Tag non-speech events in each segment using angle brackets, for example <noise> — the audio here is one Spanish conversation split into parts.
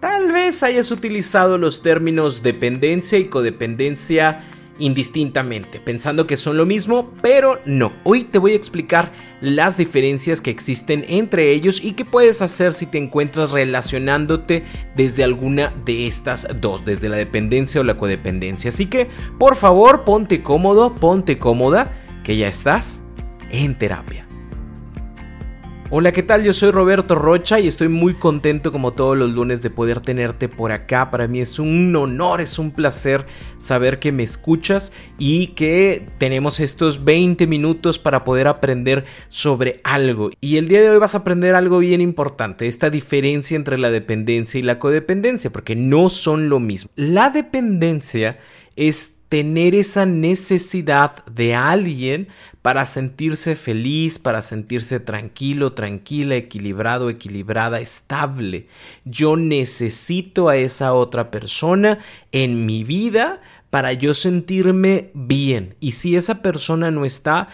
Tal vez hayas utilizado los términos dependencia y codependencia indistintamente, pensando que son lo mismo, pero no. Hoy te voy a explicar las diferencias que existen entre ellos y qué puedes hacer si te encuentras relacionándote desde alguna de estas dos, desde la dependencia o la codependencia. Así que, por favor, ponte cómodo, ponte cómoda, que ya estás en terapia. Hola, ¿qué tal? Yo soy Roberto Rocha y estoy muy contento como todos los lunes de poder tenerte por acá. Para mí es un honor, es un placer saber que me escuchas y que tenemos estos 20 minutos para poder aprender sobre algo. Y el día de hoy vas a aprender algo bien importante, esta diferencia entre la dependencia y la codependencia, porque no son lo mismo. La dependencia es tener esa necesidad de alguien para sentirse feliz, para sentirse tranquilo, tranquila, equilibrado, equilibrada, estable. Yo necesito a esa otra persona en mi vida para yo sentirme bien. Y si esa persona no está,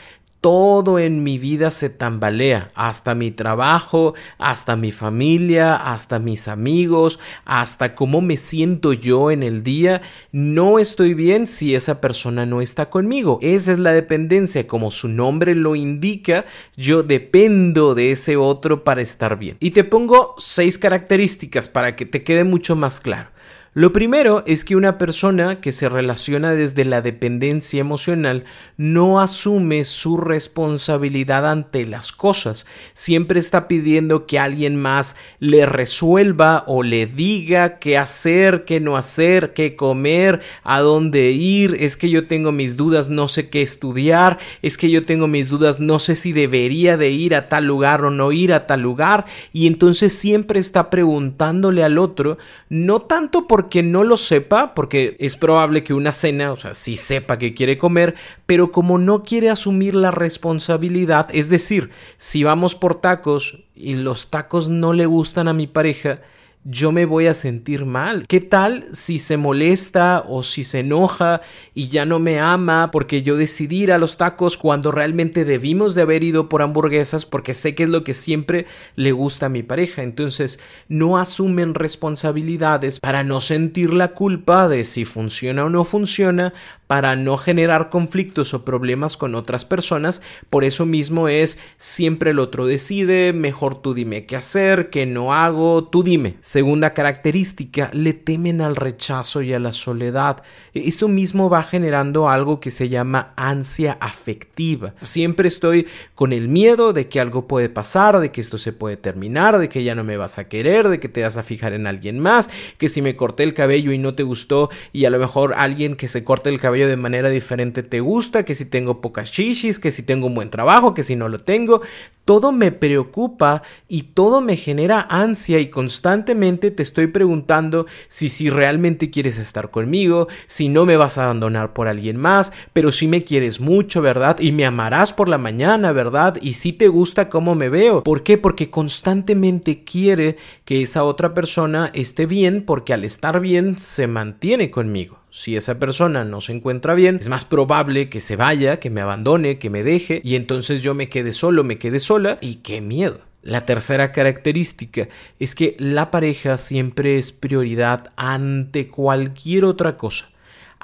todo en mi vida se tambalea, hasta mi trabajo, hasta mi familia, hasta mis amigos, hasta cómo me siento yo en el día. No estoy bien si esa persona no está conmigo. Esa es la dependencia, como su nombre lo indica, yo dependo de ese otro para estar bien. Y te pongo seis características para que te quede mucho más claro. Lo primero es que una persona que se relaciona desde la dependencia emocional no asume su responsabilidad ante las cosas. Siempre está pidiendo que alguien más le resuelva o le diga qué hacer, qué no hacer, qué comer, a dónde ir. Es que yo tengo mis dudas, no sé qué estudiar. Es que yo tengo mis dudas, no sé si debería de ir a tal lugar o no ir a tal lugar. Y entonces siempre está preguntándole al otro, no tanto por que no lo sepa, porque es probable que una cena, o sea, sí sepa que quiere comer, pero como no quiere asumir la responsabilidad, es decir, si vamos por tacos y los tacos no le gustan a mi pareja, yo me voy a sentir mal. ¿Qué tal si se molesta o si se enoja y ya no me ama porque yo decidí ir a los tacos cuando realmente debimos de haber ido por hamburguesas porque sé que es lo que siempre le gusta a mi pareja? Entonces no asumen responsabilidades para no sentir la culpa de si funciona o no funciona, para no generar conflictos o problemas con otras personas. Por eso mismo es siempre el otro decide, mejor tú dime qué hacer, qué no hago, tú dime. Segunda característica, le temen al rechazo y a la soledad. Esto mismo va generando algo que se llama ansia afectiva. Siempre estoy con el miedo de que algo puede pasar, de que esto se puede terminar, de que ya no me vas a querer, de que te vas a fijar en alguien más, que si me corté el cabello y no te gustó y a lo mejor alguien que se corte el cabello de manera diferente te gusta, que si tengo pocas chichis, que si tengo un buen trabajo, que si no lo tengo, todo me preocupa y todo me genera ansia y constantemente te estoy preguntando si, si realmente quieres estar conmigo, si no me vas a abandonar por alguien más, pero si me quieres mucho, ¿verdad? Y me amarás por la mañana, ¿verdad? Y si te gusta cómo me veo. ¿Por qué? Porque constantemente quiere que esa otra persona esté bien porque al estar bien se mantiene conmigo. Si esa persona no se encuentra bien, es más probable que se vaya, que me abandone, que me deje y entonces yo me quede solo, me quede sola y qué miedo. La tercera característica es que la pareja siempre es prioridad ante cualquier otra cosa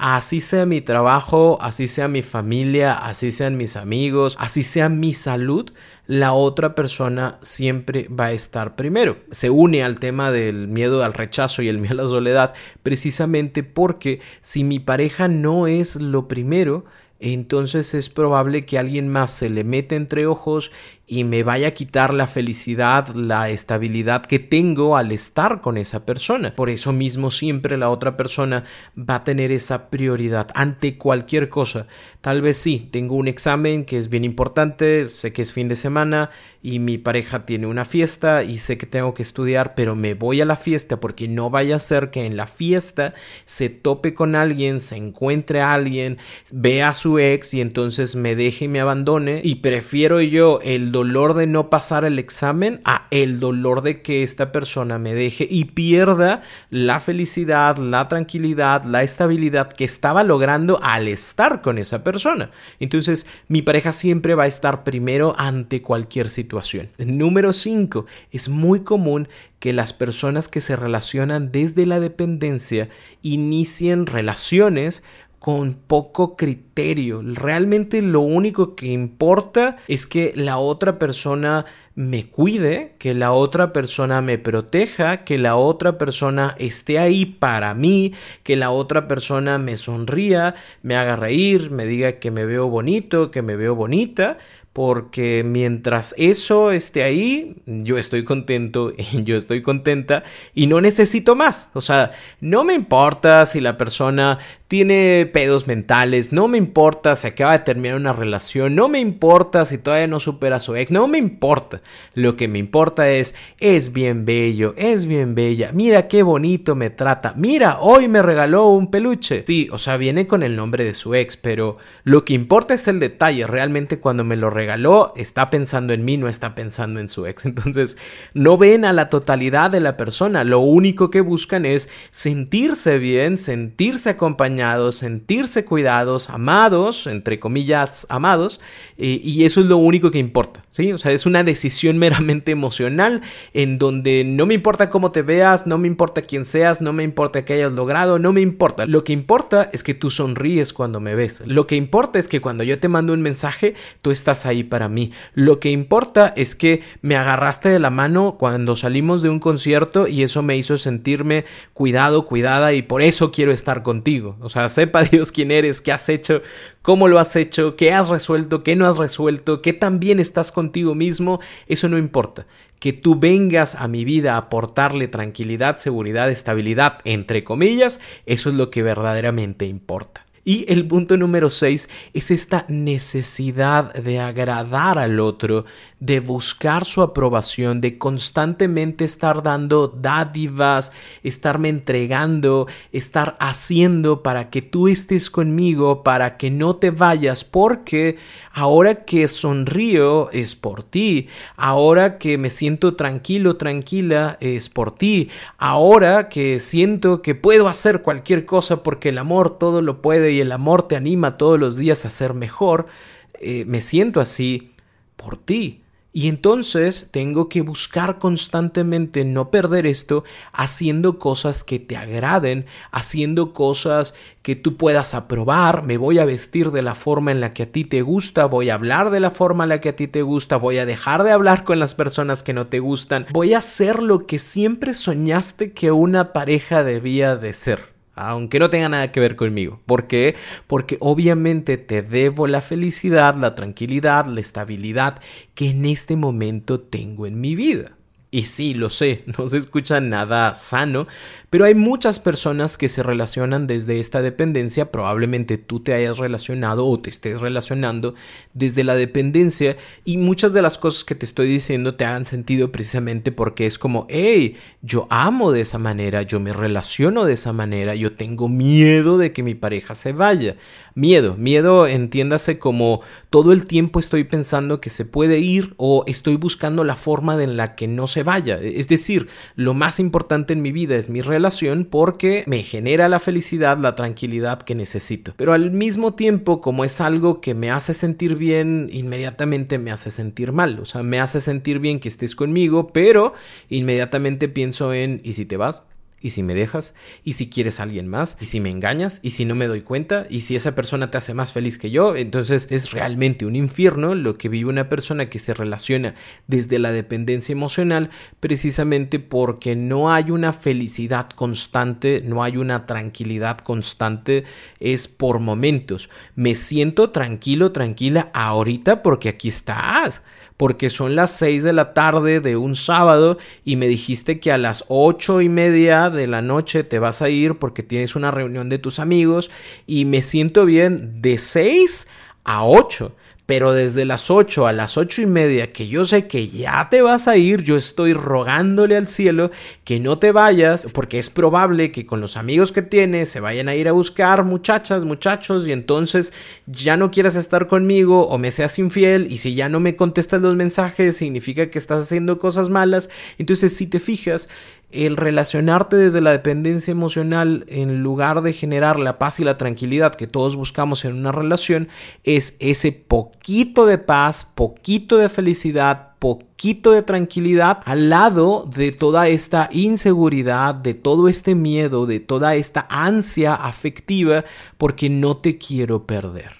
así sea mi trabajo, así sea mi familia, así sean mis amigos, así sea mi salud, la otra persona siempre va a estar primero. Se une al tema del miedo al rechazo y el miedo a la soledad precisamente porque si mi pareja no es lo primero, entonces es probable que alguien más se le meta entre ojos y me vaya a quitar la felicidad, la estabilidad que tengo al estar con esa persona. Por eso mismo siempre la otra persona va a tener esa prioridad ante cualquier cosa. Tal vez sí, tengo un examen que es bien importante, sé que es fin de semana y mi pareja tiene una fiesta y sé que tengo que estudiar, pero me voy a la fiesta porque no vaya a ser que en la fiesta se tope con alguien, se encuentre a alguien, vea a su ex y entonces me deje y me abandone y prefiero yo el de no pasar el examen a el dolor de que esta persona me deje y pierda la felicidad, la tranquilidad, la estabilidad que estaba logrando al estar con esa persona. Entonces, mi pareja siempre va a estar primero ante cualquier situación. Número 5. Es muy común que las personas que se relacionan desde la dependencia inicien relaciones con poco criterio. Realmente lo único que importa es que la otra persona me cuide, que la otra persona me proteja, que la otra persona esté ahí para mí, que la otra persona me sonría, me haga reír, me diga que me veo bonito, que me veo bonita, porque mientras eso esté ahí, yo estoy contento, <laughs> yo estoy contenta y no necesito más. O sea, no me importa si la persona tiene pedos mentales, no me importa si acaba de terminar una relación, no me importa si todavía no supera a su ex, no me importa. Lo que me importa es, es bien bello, es bien bella, mira qué bonito me trata, mira, hoy me regaló un peluche. Sí, o sea, viene con el nombre de su ex, pero lo que importa es el detalle, realmente cuando me lo regaló, está pensando en mí, no está pensando en su ex. <laughs> Entonces, no ven a la totalidad de la persona, lo único que buscan es sentirse bien, sentirse acompañados, sentirse cuidados, amados, entre comillas, amados, eh, y eso es lo único que importa, ¿sí? O sea, es una decisión meramente emocional en donde no me importa cómo te veas, no me importa quién seas, no me importa qué hayas logrado, no me importa. Lo que importa es que tú sonríes cuando me ves. Lo que importa es que cuando yo te mando un mensaje, tú estás ahí para mí. Lo que importa es que me agarraste de la mano cuando salimos de un concierto y eso me hizo sentirme cuidado, cuidada y por eso quiero estar contigo. O sea, sepa <laughs> Dios quién eres, qué has hecho, cómo lo has hecho, qué has resuelto, qué no has resuelto, qué tan bien estás contigo mismo, eso no importa. Que tú vengas a mi vida a aportarle tranquilidad, seguridad, estabilidad, entre comillas, eso es lo que verdaderamente importa. Y el punto número 6 es esta necesidad de agradar al otro, de buscar su aprobación, de constantemente estar dando dádivas, estarme entregando, estar haciendo para que tú estés conmigo, para que no te vayas, porque ahora que sonrío es por ti, ahora que me siento tranquilo, tranquila es por ti, ahora que siento que puedo hacer cualquier cosa porque el amor todo lo puede y el amor te anima todos los días a ser mejor, eh, me siento así por ti. Y entonces tengo que buscar constantemente no perder esto haciendo cosas que te agraden, haciendo cosas que tú puedas aprobar, me voy a vestir de la forma en la que a ti te gusta, voy a hablar de la forma en la que a ti te gusta, voy a dejar de hablar con las personas que no te gustan, voy a hacer lo que siempre soñaste que una pareja debía de ser aunque no tenga nada que ver conmigo. ¿Por qué? Porque obviamente te debo la felicidad, la tranquilidad, la estabilidad que en este momento tengo en mi vida. Y sí, lo sé, <laughs> no se escucha nada sano, pero hay muchas personas que se relacionan desde esta dependencia, probablemente tú te hayas relacionado o te estés relacionando desde la dependencia y muchas de las cosas que te estoy diciendo te hagan sentido precisamente porque es como, hey, yo amo de esa manera, yo me relaciono de esa manera, yo tengo miedo de que mi pareja se vaya. Miedo, miedo entiéndase como todo el tiempo estoy pensando que se puede ir o estoy buscando la forma en la que no se vaya. Es decir, lo más importante en mi vida es mi relación porque me genera la felicidad, la tranquilidad que necesito. Pero al mismo tiempo, como es algo que me hace sentir bien, inmediatamente me hace sentir mal. O sea, me hace sentir bien que estés conmigo, pero inmediatamente pienso en, ¿y si te vas? ¿Y si me dejas? ¿Y si quieres a alguien más? ¿Y si me engañas? ¿Y si no me doy cuenta? ¿Y si esa persona te hace más feliz que yo? Entonces es realmente un infierno lo que vive una persona que se relaciona desde la dependencia emocional precisamente porque no hay una felicidad constante, no hay una tranquilidad constante, es por momentos. Me siento tranquilo, tranquila ahorita porque aquí estás porque son las 6 de la tarde de un sábado y me dijiste que a las ocho y media de la noche te vas a ir porque tienes una reunión de tus amigos y me siento bien de 6 a 8 pero desde las 8 a las ocho y media, que yo sé que ya te vas a ir, yo estoy rogándole al cielo que no te vayas, porque es probable que con los amigos que tienes se vayan a ir a buscar muchachas, muchachos, y entonces ya no quieras estar conmigo o me seas infiel, y si ya no me contestas los mensajes, significa que estás haciendo cosas malas. Entonces, si te fijas, el relacionarte desde la dependencia emocional en lugar de generar la paz y la tranquilidad que todos buscamos en una relación es ese poquito de paz, poquito de felicidad, poquito de tranquilidad al lado de toda esta inseguridad, de todo este miedo, de toda esta ansia afectiva porque no te quiero perder.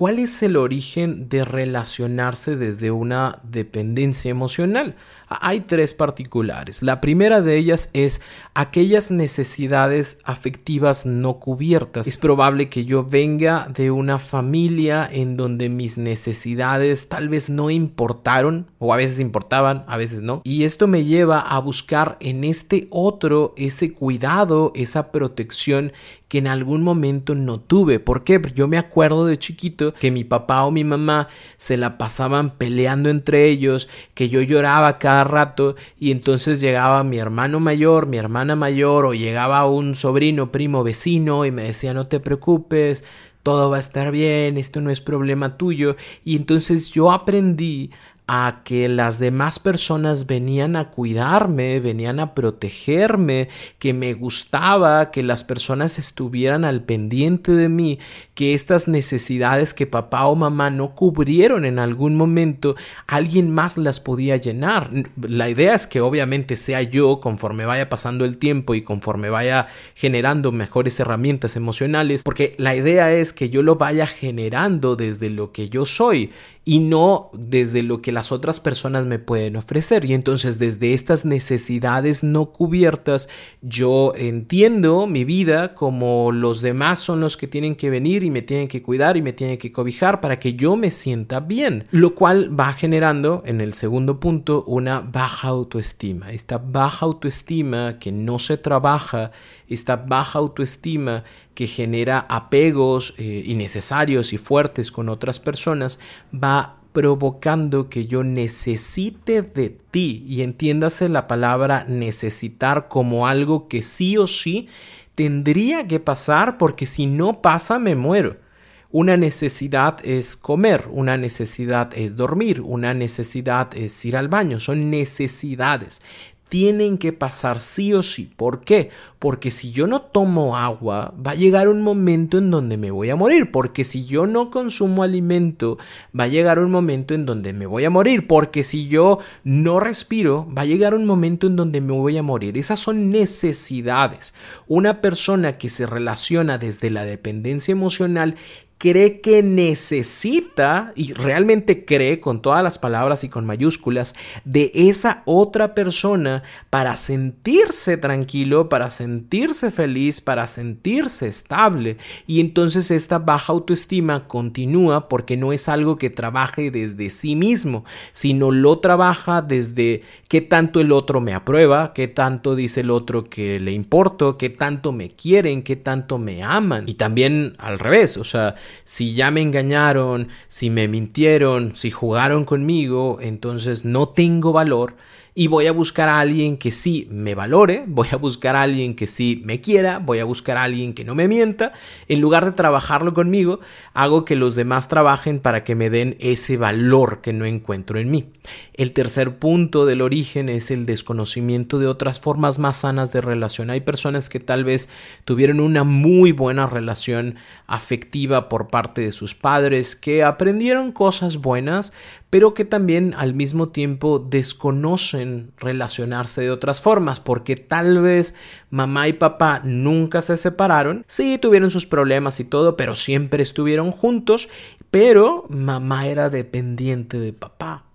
¿Cuál es el origen de relacionarse desde una dependencia emocional? Hay tres particulares. La primera de ellas es aquellas necesidades afectivas no cubiertas. Es probable que yo venga de una familia en donde mis necesidades tal vez no importaron o a veces importaban, a veces no. Y esto me lleva a buscar en este otro ese cuidado, esa protección que en algún momento no tuve. ¿Por qué? Yo me acuerdo de chiquito que mi papá o mi mamá se la pasaban peleando entre ellos, que yo lloraba cada rato y entonces llegaba mi hermano mayor, mi hermana mayor o llegaba un sobrino, primo, vecino y me decía no te preocupes, todo va a estar bien, esto no es problema tuyo y entonces yo aprendí a que las demás personas venían a cuidarme, venían a protegerme, que me gustaba que las personas estuvieran al pendiente de mí, que estas necesidades que papá o mamá no cubrieron en algún momento, alguien más las podía llenar. La idea es que obviamente sea yo conforme vaya pasando el tiempo y conforme vaya generando mejores herramientas emocionales, porque la idea es que yo lo vaya generando desde lo que yo soy y no desde lo que las otras personas me pueden ofrecer. Y entonces desde estas necesidades no cubiertas yo entiendo mi vida como los demás son los que tienen que venir y me tienen que cuidar y me tienen que cobijar para que yo me sienta bien. Lo cual va generando en el segundo punto una baja autoestima. Esta baja autoestima que no se trabaja, esta baja autoestima que genera apegos eh, innecesarios y fuertes con otras personas, va provocando que yo necesite de ti. Y entiéndase la palabra necesitar como algo que sí o sí tendría que pasar porque si no pasa me muero. Una necesidad es comer, una necesidad es dormir, una necesidad es ir al baño, son necesidades tienen que pasar sí o sí. ¿Por qué? Porque si yo no tomo agua, va a llegar un momento en donde me voy a morir. Porque si yo no consumo alimento, va a llegar un momento en donde me voy a morir. Porque si yo no respiro, va a llegar un momento en donde me voy a morir. Esas son necesidades. Una persona que se relaciona desde la dependencia emocional cree que necesita, y realmente cree con todas las palabras y con mayúsculas, de esa otra persona para sentirse tranquilo, para sentirse feliz, para sentirse estable. Y entonces esta baja autoestima continúa porque no es algo que trabaje desde sí mismo, sino lo trabaja desde qué tanto el otro me aprueba, qué tanto dice el otro que le importo, qué tanto me quieren, qué tanto me aman. Y también al revés, o sea, si ya me engañaron, si me mintieron, si jugaron conmigo, entonces no tengo valor y voy a buscar a alguien que sí me valore, voy a buscar a alguien que sí me quiera, voy a buscar a alguien que no me mienta. En lugar de trabajarlo conmigo, hago que los demás trabajen para que me den ese valor que no encuentro en mí. El tercer punto del origen es el desconocimiento de otras formas más sanas de relación. Hay personas que tal vez tuvieron una muy buena relación afectiva por parte de sus padres, que aprendieron cosas buenas, pero que también al mismo tiempo desconocen relacionarse de otras formas, porque tal vez mamá y papá nunca se separaron, sí tuvieron sus problemas y todo, pero siempre estuvieron juntos, pero mamá era dependiente de papá.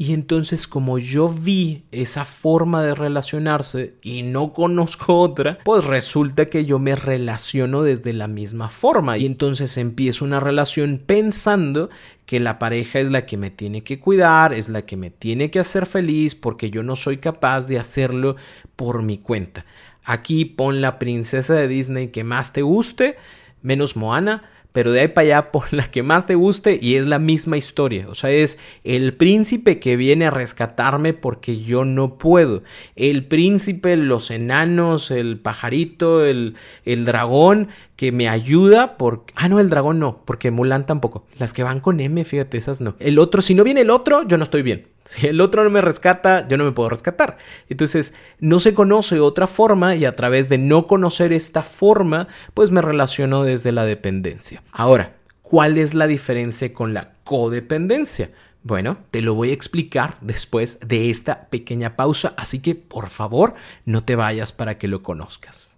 Y entonces como yo vi esa forma de relacionarse y no conozco otra, pues resulta que yo me relaciono desde la misma forma. Y entonces empiezo una relación pensando que la pareja es la que me tiene que cuidar, es la que me tiene que hacer feliz porque yo no soy capaz de hacerlo por mi cuenta. Aquí pon la princesa de Disney que más te guste, menos Moana pero de ahí para allá <laughs> por la que más te guste y es la misma historia. O sea, es el príncipe que viene a rescatarme porque yo no puedo. El príncipe, los enanos, el pajarito, el, el dragón que me ayuda por... Ah, no, el dragón no, porque Mulan tampoco. Las que van con M, fíjate, esas no. El otro, si no viene el otro, yo no estoy bien. Si el otro no me rescata, yo no me puedo rescatar. Entonces, no se conoce otra forma y a través de no conocer esta forma, pues me relaciono desde la dependencia. Ahora, ¿cuál es la diferencia con la codependencia? Bueno, te lo voy a explicar después de esta pequeña pausa, así que por favor no te vayas para que lo conozcas.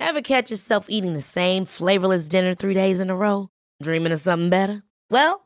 Ever catch yourself eating the same flavorless dinner three days in a row? Dreaming of something better? Well,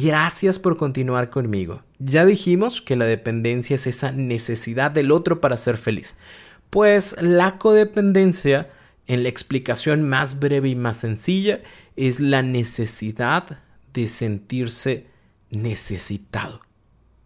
Gracias por continuar conmigo. Ya dijimos que la dependencia es esa necesidad del otro para ser feliz. Pues la codependencia, en la explicación más breve y más sencilla, es la necesidad de sentirse necesitado.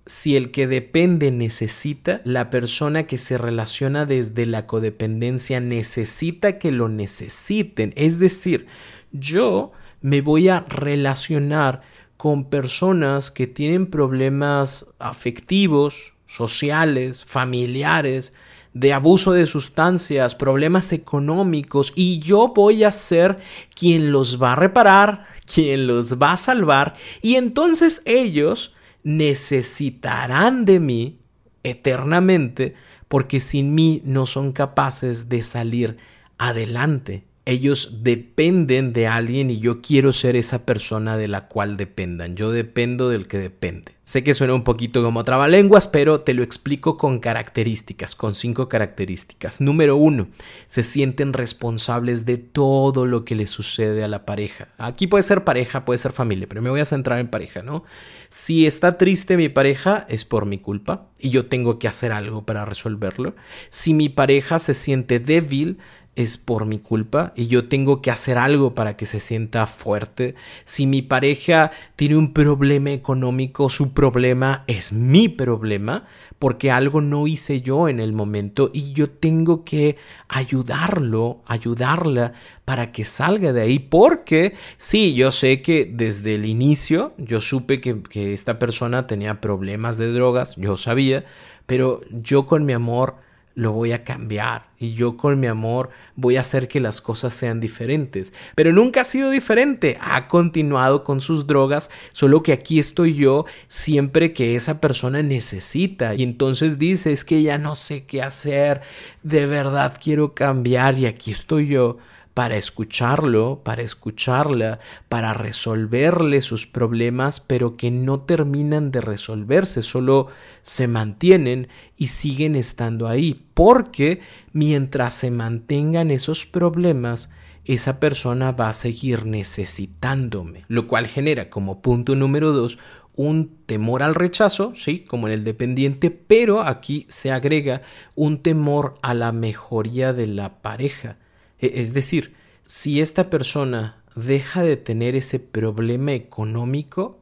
Si el que depende necesita, la persona que se relaciona desde la codependencia necesita que lo necesiten. Es decir, yo me voy a relacionar con personas que tienen problemas afectivos, sociales, familiares, de abuso de sustancias, problemas económicos, y yo voy a ser quien los va a reparar, quien los va a salvar, y entonces ellos necesitarán de mí eternamente, porque sin mí no son capaces de salir adelante ellos dependen de alguien y yo quiero ser esa persona de la cual dependan. Yo dependo del que depende. Sé que suena un poquito como trabalenguas, pero te lo explico con características, con cinco características. Número uno, se sienten responsables de todo lo que le sucede a la pareja. Aquí puede ser pareja, puede ser familia, pero me voy a centrar en pareja, ¿no? Si está triste mi pareja, es por mi culpa y yo tengo que hacer algo para resolverlo. Si mi pareja se siente débil, es por mi culpa y yo tengo que hacer algo para que se sienta fuerte. Si mi pareja tiene un problema económico, su problema es mi problema porque algo no hice yo en el momento y yo tengo que ayudarlo, ayudarla para que salga de ahí porque sí, yo sé que desde el inicio yo supe que, que esta persona tenía problemas de drogas, yo sabía, pero yo con mi amor lo voy a cambiar y yo con mi amor voy a hacer que las cosas sean diferentes. Pero nunca ha sido diferente, ha continuado con sus drogas, solo que aquí estoy yo siempre que esa persona necesita y entonces dice es que ya no sé qué hacer, de verdad quiero cambiar y aquí estoy yo para escucharlo, para escucharla, para resolverle sus problemas, pero que no terminan de resolverse, solo se mantienen y siguen estando ahí, porque mientras se mantengan esos problemas, esa persona va a seguir necesitándome, lo cual genera como punto número dos un temor al rechazo, sí, como en el dependiente, pero aquí se agrega un temor a la mejoría de la pareja. E, es decir, si esta persona deja de tener ese problema económico,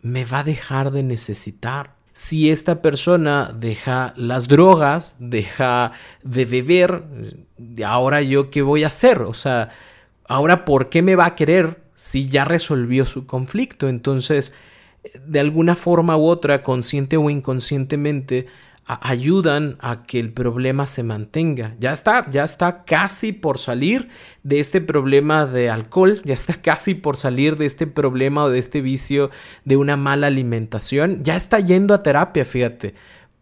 me va a dejar de necesitar. Si esta persona deja las drogas, deja de beber, ahora yo qué voy a hacer? O sea, ahora ¿por qué me va a querer si ya resolvió su conflicto? Entonces, de alguna forma u otra, consciente o inconscientemente, ayudan a que el problema se mantenga. Ya está, ya está casi por salir de este problema de alcohol, <laughs> ya está casi por salir de este problema o de este vicio de una mala alimentación, ya está yendo a terapia, fíjate.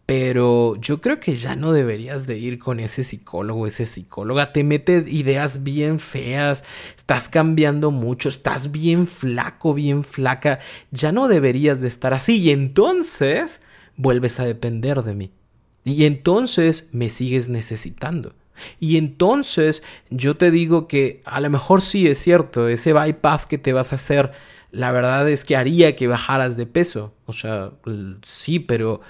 Pero yo creo que ya no deberías de ir con ese psicólogo, ese psicóloga. Te mete ideas bien feas, estás cambiando mucho, estás bien flaco, bien flaca. Ya no deberías de estar así. Y entonces vuelves a depender de mí. Y entonces me sigues necesitando. Y entonces yo te digo que a lo mejor sí es cierto, ese bypass que te vas a hacer, la verdad es que haría que bajaras de peso. O sea, sí, pero,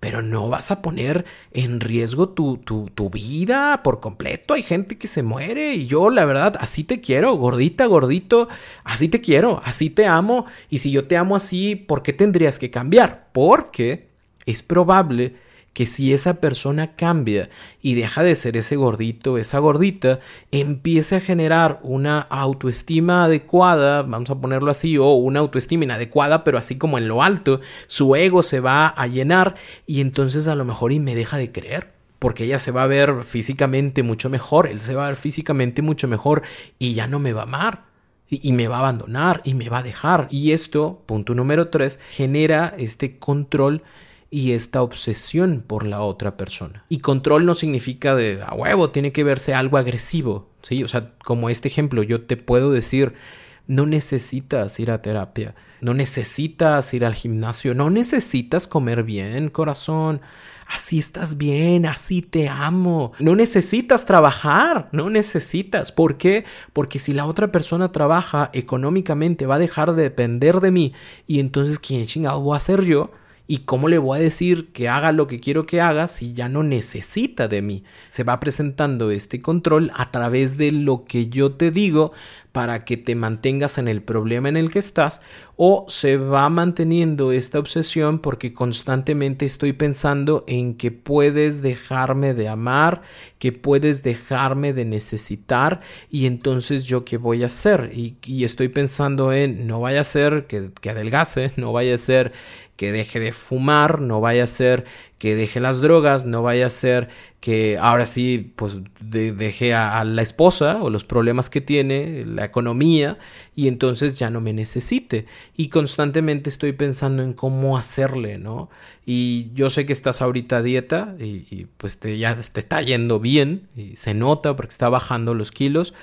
pero no vas a poner en riesgo tu, tu, tu vida por completo. Hay gente que se muere y yo, la verdad, así te quiero, gordita, gordito, así te quiero, así te amo. Y si yo te amo así, ¿por qué tendrías que cambiar? Porque es probable que si esa persona cambia y deja de ser ese gordito, esa gordita, empiece a generar una autoestima adecuada, vamos a ponerlo así, o una autoestima inadecuada, pero así como en lo alto, su ego se va a llenar y entonces a lo mejor y me deja de creer. Porque ella se va a ver físicamente mucho mejor, él se va a ver físicamente mucho mejor y ya no me va a amar y, me va a abandonar y me va a dejar. Y esto, punto número tres, genera este control y esta obsesión por la otra persona. Y control no significa de a huevo, tiene que verse algo agresivo, ¿sí? O sea, como este ejemplo, yo te puedo decir, no necesitas ir a terapia, no necesitas ir al gimnasio, no necesitas comer bien, corazón. Así estás bien, así te amo. No necesitas trabajar, no necesitas. ¿Por qué? Porque si la otra persona trabaja económicamente va a dejar de depender de mí y entonces quién chingado voy a ser yo ¿Y cómo le voy a decir que haga lo que quiero que haga si ya no necesita de mí? Se va presentando este control a través de lo que yo te digo para que te mantengas en el problema en el que estás o se va manteniendo esta obsesión porque constantemente estoy pensando en que puedes dejarme de amar, que puedes dejarme de necesitar y entonces yo qué voy a hacer y, estoy pensando en no vaya a ser que, que adelgace, <laughs> no vaya a ser que deje de fumar, no vaya a ser que deje las drogas, no vaya a ser que ahora sí pues deje a, la esposa o los problemas que tiene, la economía y entonces ya no me necesite y constantemente estoy pensando en cómo hacerle, ¿no? Y yo sé que estás ahorita a dieta y, pues te, ya te está yendo bien y se nota porque está bajando los kilos,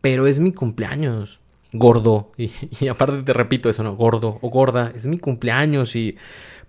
pero es mi cumpleaños gordo. <laughs> Y, aparte te repito eso, ¿no? Gordo o gorda. Es mi cumpleaños y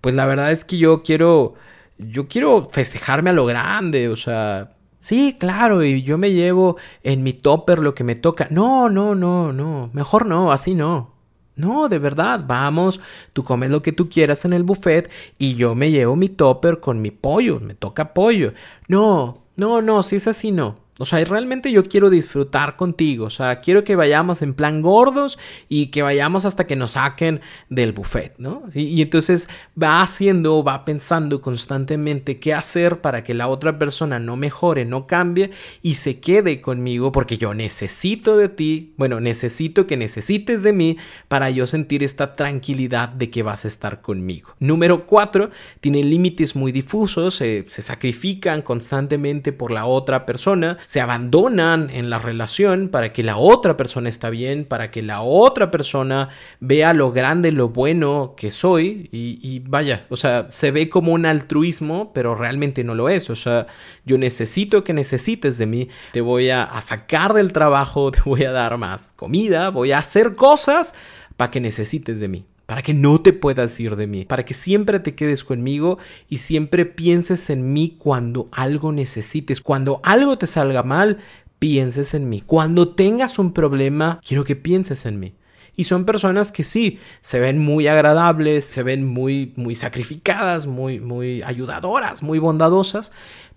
pues la verdad es que yo quiero, yo quiero festejarme a lo grande, o sea... Sí, claro, y yo me llevo en mi topper lo que me toca. No, no, no, no. Mejor no, así no. No, de verdad, vamos, tú comes lo que tú quieras en el buffet y yo me llevo mi topper con mi pollo, me toca pollo. No, no, no, si es así, no. O sea, realmente yo quiero disfrutar contigo. O sea, quiero que vayamos en plan gordos y que vayamos hasta que nos saquen del buffet, ¿no? Y, entonces va haciendo, va pensando constantemente qué hacer para que la otra persona no mejore, no cambie y se quede conmigo porque yo necesito de ti, bueno, necesito que necesites de mí para yo sentir esta tranquilidad de que vas a estar conmigo. Número cuatro, tienen límites muy difusos, se sacrifican constantemente por la otra persona se abandonan en la relación para que la otra persona está bien, para que la otra persona vea lo grande, lo bueno que soy. Y, vaya, o sea, se ve como un altruismo, pero realmente no lo es, o sea, yo necesito que necesites de mí, te voy a, a sacar del trabajo, <laughs> te voy a dar más comida, voy a hacer cosas para que necesites de mí para que no te puedas ir de mí, para que siempre te quedes conmigo y siempre pienses en mí cuando algo necesites, cuando algo te salga mal, pienses en mí, cuando tengas un problema, quiero que pienses en mí. Y son personas que sí, se ven muy agradables, se ven muy, muy sacrificadas, muy, muy ayudadoras, muy bondadosas,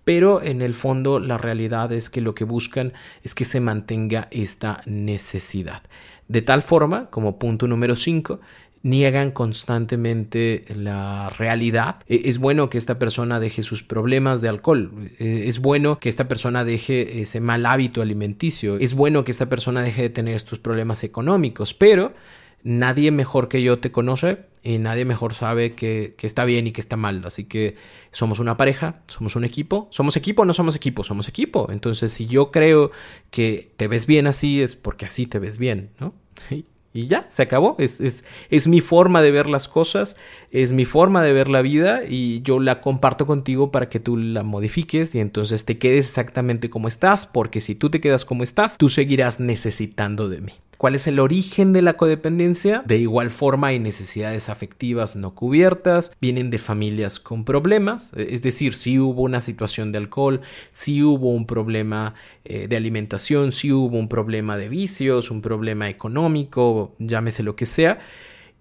pero en el fondo la realidad es que lo que buscan es que se mantenga esta necesidad. De tal forma, como punto número 5, niegan constantemente la realidad. E, es bueno que esta persona deje sus problemas de alcohol. E, es bueno que esta persona deje ese mal hábito alimenticio. Es bueno que esta persona deje de tener estos problemas económicos. Pero nadie mejor que yo te conoce y nadie mejor sabe que, que, está bien y que está mal. Así que somos una pareja, somos un equipo. ¿Somos equipo no somos equipo? Somos equipo. Entonces, si yo creo que te ves bien así, es porque así te ves bien, ¿no? <laughs> Y ya, se acabó. Es, es, es, mi forma de ver las cosas, es mi forma de ver la vida y yo la comparto contigo para que tú la modifiques y entonces te quedes exactamente como estás, porque si tú te quedas como estás, tú seguirás necesitando de mí. ¿Cuál es el origen de la codependencia? De igual forma hay necesidades afectivas no cubiertas, vienen de familias con problemas, e, es decir, si hubo una situación de alcohol, si hubo un problema eh, de alimentación, si hubo un problema de vicios, un problema económico, llámese lo que sea,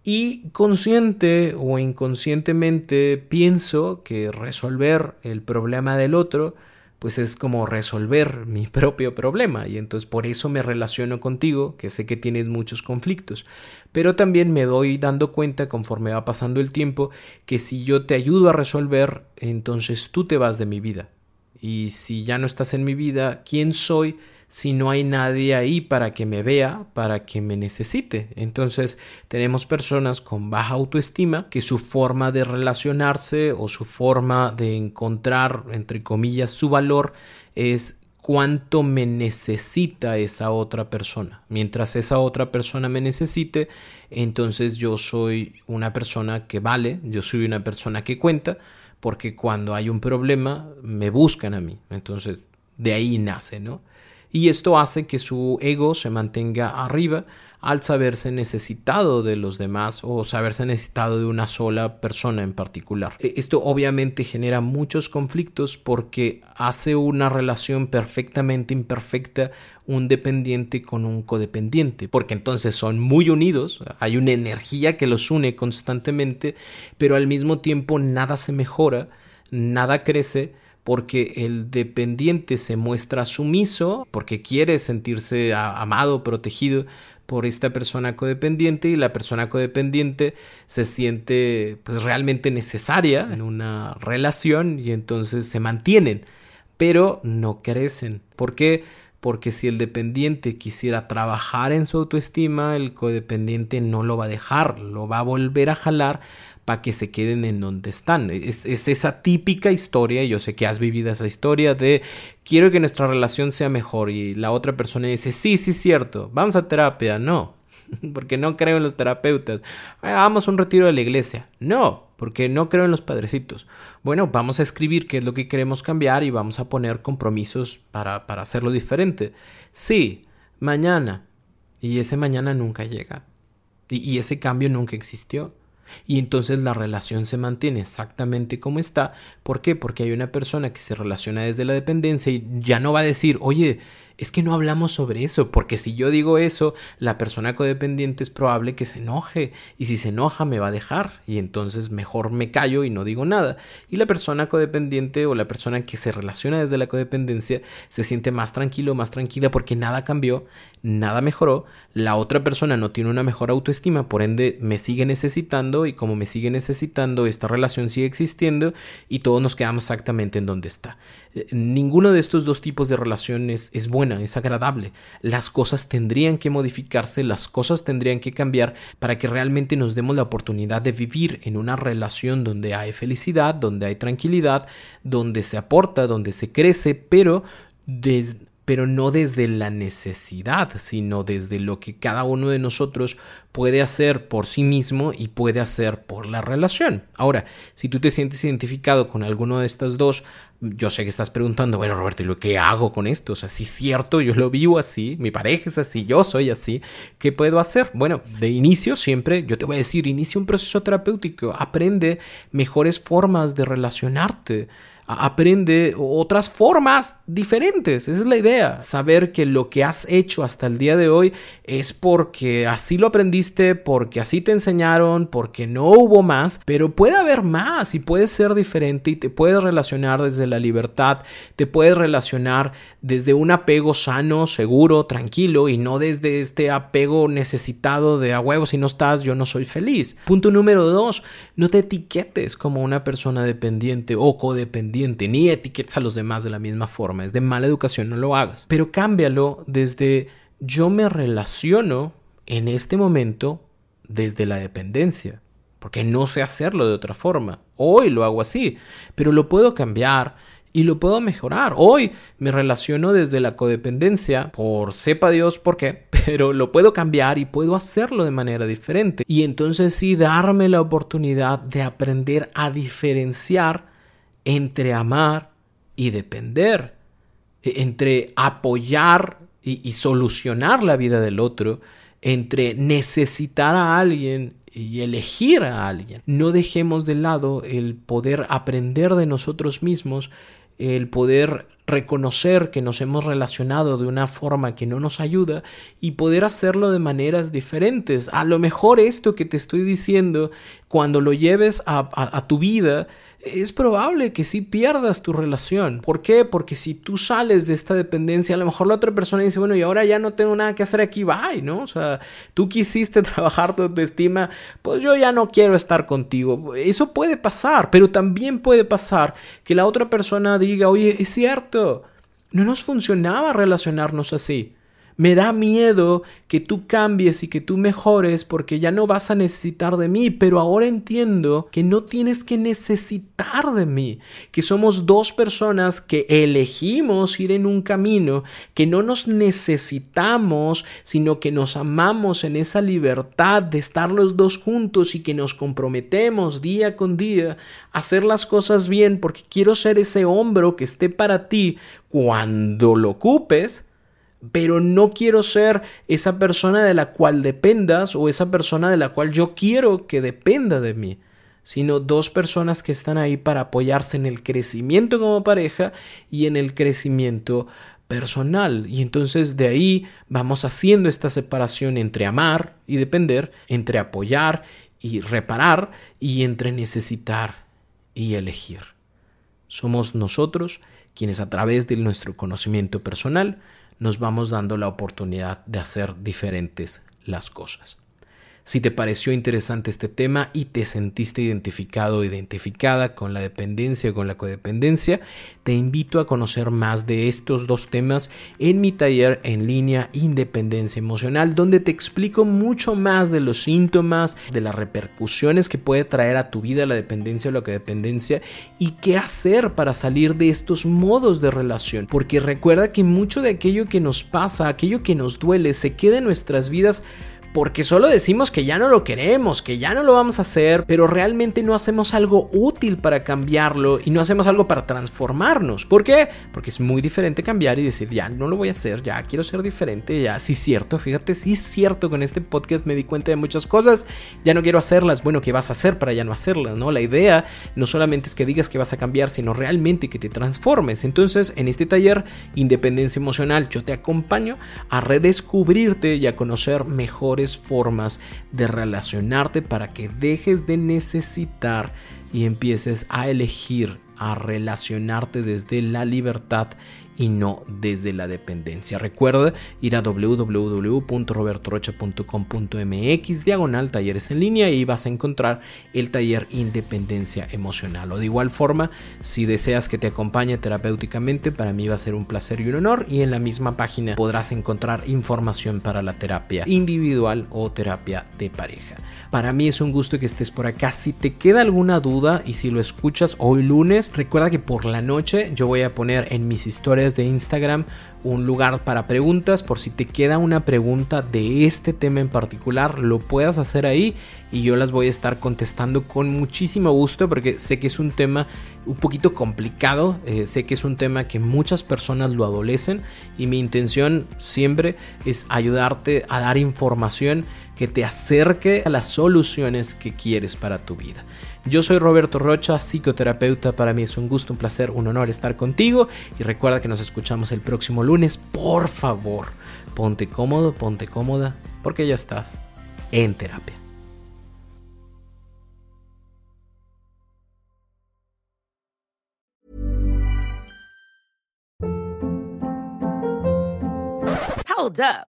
y consciente o inconscientemente pienso que resolver el problema del otro pues es como resolver mi <laughs> propio problema y entonces por eso me relaciono contigo, que sé que tienes muchos conflictos, pero también me doy dando cuenta conforme va pasando el tiempo que si yo te ayudo a resolver, entonces tú te vas de mi vida. Y si ya no estás en mi vida, ¿quién soy? Si no hay nadie ahí para que me vea, para que me necesite. Entonces tenemos personas con baja autoestima que su forma de relacionarse o su forma de encontrar, entre comillas, su valor es cuánto me necesita esa otra persona. Mientras esa otra persona me necesite, entonces yo soy una persona que vale, yo soy una persona que cuenta, porque cuando hay un problema me buscan a mí. Entonces de ahí nace, ¿no? Y esto hace que su ego se mantenga arriba al saberse necesitado de los demás o saberse necesitado de una sola persona en particular. E, esto obviamente genera muchos conflictos porque hace una relación perfectamente imperfecta un dependiente con un codependiente, porque entonces son muy unidos, hay una energía que los une constantemente, pero al mismo tiempo nada se mejora, nada crece, porque el dependiente se muestra sumiso, porque quiere sentirse amado, protegido por esta persona codependiente y la persona codependiente se siente pues realmente necesaria en una relación y entonces se mantienen, pero no crecen. ¿Por qué? Porque si el dependiente quisiera trabajar en su autoestima, el codependiente no lo va a dejar, lo va a volver a jalar para que se queden en donde están. Es, esa típica historia, yo sé que has vivido esa historia de quiero que nuestra relación sea mejor y la otra persona dice, sí, sí, cierto, vamos a terapia, no, <laughs> porque no creo en los terapeutas, vamos a un retiro de la iglesia, no, porque no creo en los padrecitos. Bueno, vamos a escribir qué es lo que queremos cambiar y vamos a poner compromisos para, para hacerlo diferente. Sí, mañana. Y ese mañana nunca llega. y ese cambio nunca existió. Y entonces la relación se mantiene exactamente como está. ¿Por qué? Porque hay una persona que se relaciona desde la dependencia y ya no va a decir, oye, es que no hablamos sobre eso, porque si yo digo eso, la persona codependiente es probable que se enoje, y si se enoja me va a dejar, y entonces mejor me callo y no digo nada. Y la persona codependiente o la persona que se relaciona desde la codependencia se siente más tranquilo, más tranquila, porque nada cambió, nada mejoró, la otra persona no tiene una mejor autoestima, por ende me sigue necesitando, y como me sigue necesitando, esta relación sigue existiendo, y todos nos quedamos exactamente en donde está. Eh, ninguno de estos dos tipos de relaciones es bueno es agradable. Las cosas tendrían que modificarse, las cosas tendrían que cambiar para que realmente nos demos la oportunidad de vivir en una relación donde hay felicidad, donde hay tranquilidad, donde se aporta, donde se crece, pero pero no desde la necesidad, sino desde lo que cada uno de nosotros puede hacer por sí mismo y puede hacer por la relación. Ahora, si tú te sientes identificado con alguno de estas dos, yo sé que estás preguntando, bueno, Roberto, ¿y lo que hago con esto? O sea, si es cierto, yo lo vivo así, mi pareja es así, yo soy así, ¿qué puedo hacer? Bueno, de inicio siempre, yo te voy a decir, inicia un proceso terapéutico, aprende mejores formas de relacionarte aprende otras formas diferentes. Esa es la idea. Saber que lo que has hecho hasta el día de hoy es porque así lo aprendiste, porque así te enseñaron, porque no hubo más, pero puede haber más y puede ser diferente y te puedes relacionar desde la libertad, te puedes relacionar desde un apego sano, seguro, tranquilo y no desde este apego necesitado de a huevo si no estás yo no soy feliz. Punto número dos, no te etiquetes como una persona dependiente o codependiente ni etiquetas a los demás de la misma forma. Es de mala educación, no lo hagas. Pero cámbialo desde yo me relaciono en este momento desde la dependencia, porque no sé hacerlo de otra forma. Hoy lo hago así, pero lo puedo cambiar y lo puedo mejorar. Hoy me relaciono desde la codependencia, por sepa Dios por qué, <laughs> pero lo puedo cambiar y puedo hacerlo de manera diferente. Y entonces sí darme la oportunidad de aprender a diferenciar entre amar y depender, e, entre apoyar y, solucionar la vida del otro, entre necesitar a alguien y elegir a alguien. No dejemos de lado el poder aprender de nosotros mismos, el poder reconocer que nos hemos relacionado de una forma que no nos ayuda y poder hacerlo de maneras diferentes. A lo mejor esto que te estoy diciendo, cuando lo lleves a, a tu vida, es probable que sí pierdas tu relación. ¿Por qué? Porque si tú sales de esta dependencia, a lo mejor la otra persona dice, bueno, y ahora ya no tengo nada que hacer aquí, bye, ¿no? O sea, tú quisiste <laughs> trabajar tu autoestima, pues yo ya no quiero estar contigo. Eso puede pasar, pero también puede pasar que la otra persona diga, oye, es cierto, no nos funcionaba relacionarnos así. Me da miedo que tú cambies y que tú mejores porque ya no vas a necesitar de mí, pero ahora entiendo que no tienes que necesitar de mí, que somos dos personas que elegimos ir en un camino, que no nos necesitamos, sino que nos amamos en esa libertad de estar los dos juntos y que nos comprometemos día con día a hacer las cosas bien porque quiero ser ese hombro que esté para ti cuando lo ocupes pero no quiero ser esa persona de la cual dependas o esa persona de la cual yo quiero que dependa de mí, sino dos personas que están ahí para apoyarse en el crecimiento como pareja y en el crecimiento personal. Y entonces de ahí vamos haciendo esta separación entre amar y depender, entre apoyar y reparar y entre necesitar y elegir. Somos nosotros quienes a través de nuestro conocimiento personal nos vamos dando la oportunidad de hacer diferentes las cosas. Si te pareció interesante este tema y te sentiste identificado o identificada con la dependencia o con la codependencia, te invito a conocer más de estos dos temas en mi taller en línea Independencia Emocional, donde te explico mucho más de los síntomas, de las repercusiones que puede traer a tu vida la dependencia o la codependencia y qué hacer para salir de estos modos de relación. Porque recuerda que mucho de aquello que nos pasa, aquello que nos duele, se queda en nuestras vidas porque solo decimos que ya no lo queremos, que ya no lo vamos a hacer, pero realmente no hacemos algo útil para cambiarlo y no hacemos algo para transformarnos. ¿Por qué? Porque es muy diferente cambiar y decir, ya no lo voy a hacer, ya quiero ser diferente, ya sí cierto, fíjate, sí cierto, con este podcast me di cuenta de muchas cosas, ya no quiero hacerlas, bueno, ¿qué vas a hacer para ya no hacerlas? ¿no? La idea no solamente es que digas que vas a cambiar, sino realmente que te transformes. Entonces, en este taller, Independencia Emocional, yo te acompaño a redescubrirte y a conocer formas de relacionarte para que dejes de necesitar y empieces a elegir a relacionarte desde la libertad y no desde la dependencia. Recuerda ir a www.robertorocha.com.mx diagonal talleres en línea y vas a encontrar el taller Independencia Emocional. O de igual forma, si deseas que te acompañe terapéuticamente, para mí va a ser un placer y un honor y en la misma página podrás encontrar información para la terapia individual o terapia de pareja. Para mí es un gusto que estés por acá. Si te queda alguna duda y si lo escuchas hoy lunes, recuerda que por la noche yo voy a poner en mis historias de Instagram un lugar para preguntas. Por si te queda una pregunta de este tema en particular lo puedas hacer ahí y yo las voy a estar contestando con muchísimo gusto porque sé que es un tema un poquito complicado eh, sé que es un tema que muchas personas lo adolecen y mi intención siempre es ayudarte a dar información que te acerque a las soluciones que quieres para tu vida yo soy Roberto Rocha, psicoterapeuta. Para mí es un gusto, un placer, un honor estar contigo. Y recuerda que nos escuchamos el próximo lunes. Por favor, ponte cómodo, ponte cómoda, porque ya estás en terapia. Hold up.